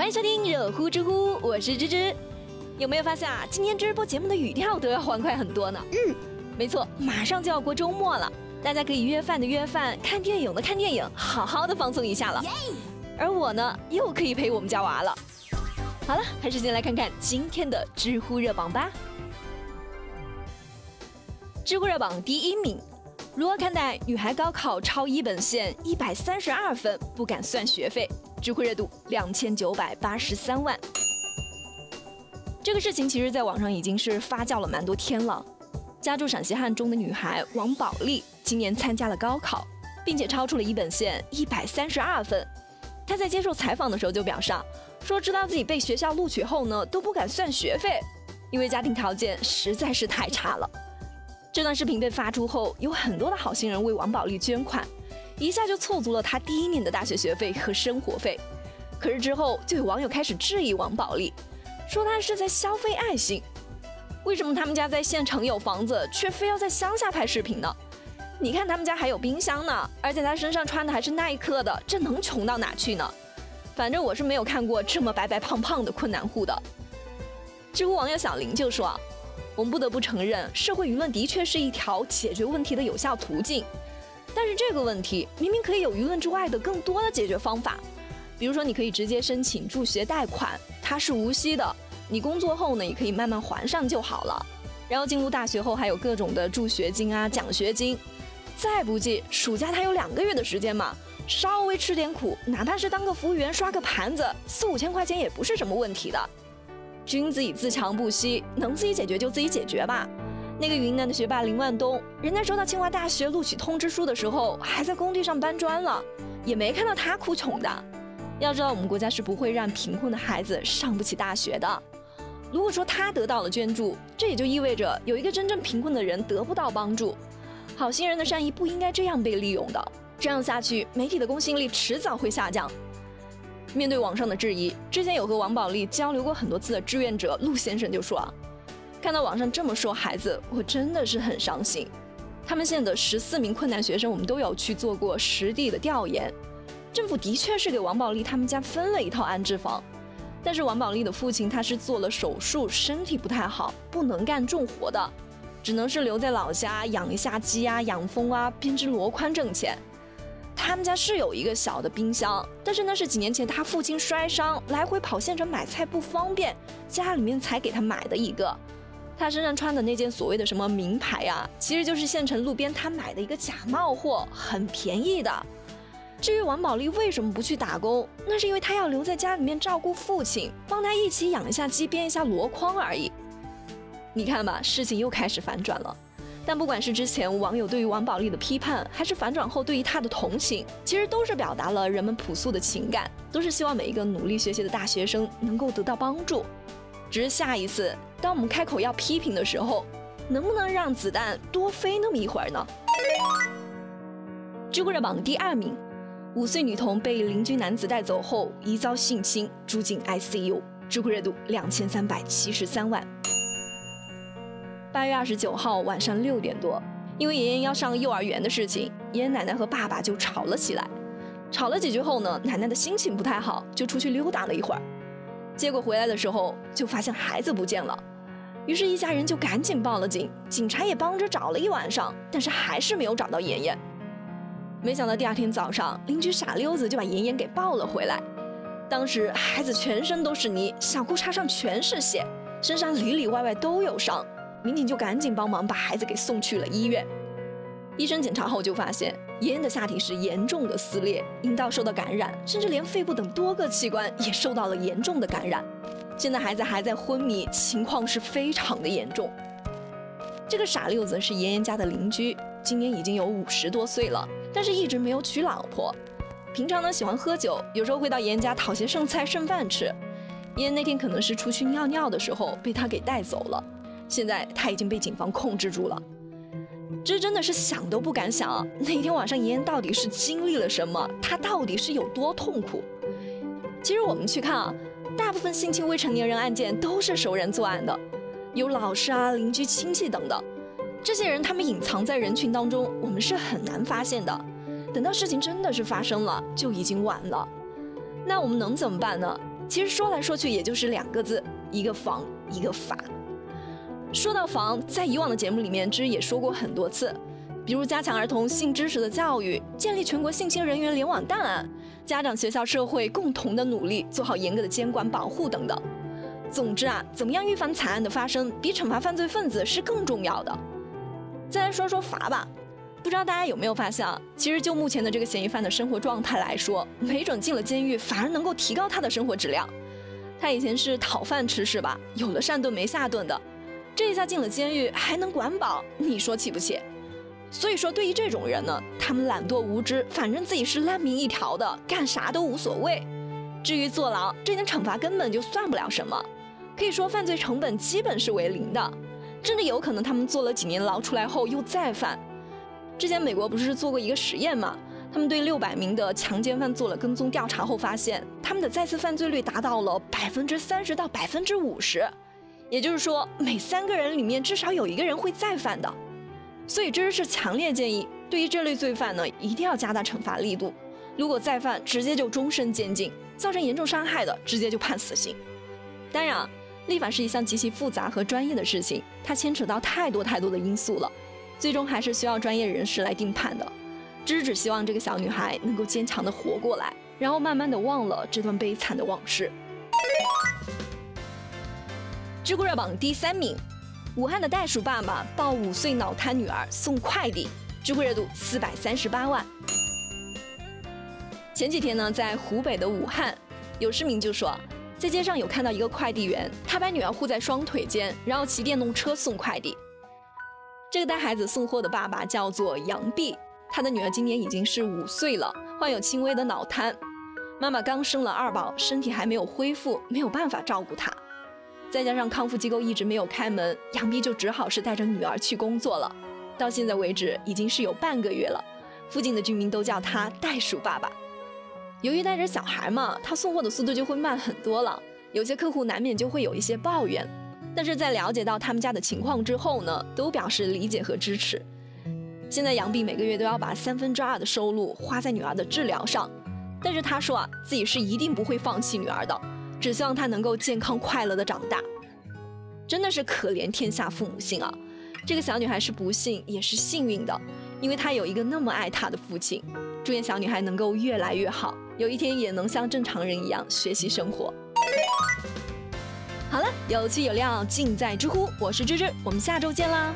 欢迎收听热乎知乎，我是芝芝。有没有发现啊，今天直播节目的语调都要欢快很多呢？嗯，没错，马上就要过周末了，大家可以约饭的约饭，看电影的看电影，好好的放松一下了。而我呢，又可以陪我们家娃了。好了，还是先来看看今天的知乎热榜吧。知乎热榜第一名，如何看待女孩高考超一本线一百三十二分不敢算学费？知乎热度两千九百八十三万。这个事情其实，在网上已经是发酵了蛮多天了。家住陕西汉中的女孩王宝利，今年参加了高考，并且超出了一本线一百三十二分。她在接受采访的时候就表示，说知道自己被学校录取后呢，都不敢算学费，因为家庭条件实在是太差了。这段视频被发出后，有很多的好心人为王宝利捐款，一下就凑足了他第一年的大学学费和生活费。可是之后，就有网友开始质疑王宝利。说他是在消费爱心，为什么他们家在县城有房子，却非要在乡下拍视频呢？你看他们家还有冰箱呢，而且他身上穿的还是耐克的，这能穷到哪去呢？反正我是没有看过这么白白胖胖的困难户的。知乎网友小林就说：“我们不得不承认，社会舆论的确是一条解决问题的有效途径，但是这个问题明明可以有舆论之外的更多的解决方法，比如说你可以直接申请助学贷款。”它是无息的，你工作后呢也可以慢慢还上就好了。然后进入大学后还有各种的助学金啊、奖学金。再不济，暑假他有两个月的时间嘛，稍微吃点苦，哪怕是当个服务员刷个盘子，四五千块钱也不是什么问题的。君子以自强不息，能自己解决就自己解决吧。那个云南的学霸林万东，人家收到清华大学录取通知书的时候，还在工地上搬砖了，也没看到他哭穷的。要知道，我们国家是不会让贫困的孩子上不起大学的。如果说他得到了捐助，这也就意味着有一个真正贫困的人得不到帮助。好心人的善意不应该这样被利用的。这样下去，媒体的公信力迟早会下降。面对网上的质疑，之前有和王宝利交流过很多次的志愿者陆先生就说，看到网上这么说孩子，我真的是很伤心。他们县的十四名困难学生，我们都有去做过实地的调研。政府的确是给王宝利他们家分了一套安置房，但是王宝利的父亲他是做了手术，身体不太好，不能干重活的，只能是留在老家养一下鸡啊、养蜂啊、编织箩筐挣钱。他们家是有一个小的冰箱，但是那是几年前他父亲摔伤，来回跑县城买菜不方便，家里面才给他买的一个。他身上穿的那件所谓的什么名牌啊，其实就是县城路边摊买的一个假冒货，很便宜的。至于王宝利为什么不去打工，那是因为他要留在家里面照顾父亲，帮他一起养一下鸡，编一下箩筐而已。你看吧，事情又开始反转了。但不管是之前网友对于王宝利的批判，还是反转后对于他的同情，其实都是表达了人们朴素的情感，都是希望每一个努力学习的大学生能够得到帮助。只是下一次，当我们开口要批评的时候，能不能让子弹多飞那么一会儿呢？知乎热榜第二名。五岁女童被邻居男子带走后，疑遭性侵，住进 ICU。知乎热度两千三百七十三万。八月二十九号晚上六点多，因为妍妍要上幼儿园的事情，妍妍奶奶和爸爸就吵了起来。吵了几句后呢，奶奶的心情不太好，就出去溜达了一会儿。结果回来的时候，就发现孩子不见了。于是，一家人就赶紧报了警，警察也帮着找了一晚上，但是还是没有找到妍妍。没想到第二天早上，邻居傻溜子就把妍妍给抱了回来。当时孩子全身都是泥，小裤衩上全是血，身上里里外外都有伤。民警就赶紧帮忙把孩子给送去了医院。医生检查后就发现，妍妍的下体是严重的撕裂，阴道受到感染，甚至连肺部等多个器官也受到了严重的感染。现在孩子还在昏迷，情况是非常的严重。这个傻六子是妍妍家的邻居，今年已经有五十多岁了。但是一直没有娶老婆，平常呢喜欢喝酒，有时候会到妍妍家讨些剩菜剩饭吃。妍妍那天可能是出去尿尿的时候被他给带走了，现在他已经被警方控制住了。这真的是想都不敢想，那天晚上妍妍到底是经历了什么？她到底是有多痛苦？其实我们去看啊，大部分性侵未成年人案件都是熟人作案的，有老师啊、邻居、亲戚等等。这些人他们隐藏在人群当中，我们是很难发现的。等到事情真的是发生了，就已经晚了。那我们能怎么办呢？其实说来说去也就是两个字，一个防，一个法。说到防，在以往的节目里面，芝也说过很多次，比如加强儿童性知识的教育，建立全国性侵人员联网档案，家长、学校、社会共同的努力，做好严格的监管保护等等。总之啊，怎么样预防惨案的发生，比惩罚犯罪分子是更重要的。再来说说罚吧，不知道大家有没有发现，其实就目前的这个嫌疑犯的生活状态来说，没准进了监狱反而能够提高他的生活质量。他以前是讨饭吃是吧？有了上顿没下顿的。这一下进了监狱还能管饱，你说气不气？所以说，对于这种人呢，他们懒惰无知，反正自己是烂命一条的，干啥都无所谓。至于坐牢，这点惩罚根本就算不了什么，可以说犯罪成本基本是为零的，甚至有可能他们坐了几年牢出来后又再犯。之前美国不是做过一个实验吗？他们对六百名的强奸犯做了跟踪调查后发现，他们的再次犯罪率达到了百分之三十到百分之五十。也就是说，每三个人里面至少有一个人会再犯的，所以芝芝是强烈建议，对于这类罪犯呢，一定要加大惩罚力度。如果再犯，直接就终身监禁；造成严重伤害的，直接就判死刑。当然，立法是一项极其复杂和专业的事情，它牵扯到太多太多的因素了，最终还是需要专业人士来定判的。芝芝只希望这个小女孩能够坚强的活过来，然后慢慢的忘了这段悲惨的往事。知乎热榜第三名，武汉的袋鼠爸爸抱五岁脑瘫女儿送快递，知乎热度四百三十八万。前几天呢，在湖北的武汉，有市民就说，在街上有看到一个快递员，他把女儿护在双腿间，然后骑电动车送快递。这个带孩子送货的爸爸叫做杨碧，他的女儿今年已经是五岁了，患有轻微的脑瘫，妈妈刚生了二宝，身体还没有恢复，没有办法照顾她。再加上康复机构一直没有开门，杨碧就只好是带着女儿去工作了。到现在为止，已经是有半个月了。附近的居民都叫他“袋鼠爸爸”。由于带着小孩嘛，他送货的速度就会慢很多了。有些客户难免就会有一些抱怨，但是在了解到他们家的情况之后呢，都表示理解和支持。现在杨碧每个月都要把三分之二的收入花在女儿的治疗上，但是他说啊，自己是一定不会放弃女儿的。只希望她能够健康快乐的长大，真的是可怜天下父母心啊！这个小女孩是不幸也是幸运的，因为她有一个那么爱她的父亲。祝愿小女孩能够越来越好，有一天也能像正常人一样学习生活。好了，有趣有料尽在知乎，我是芝芝，我们下周见啦！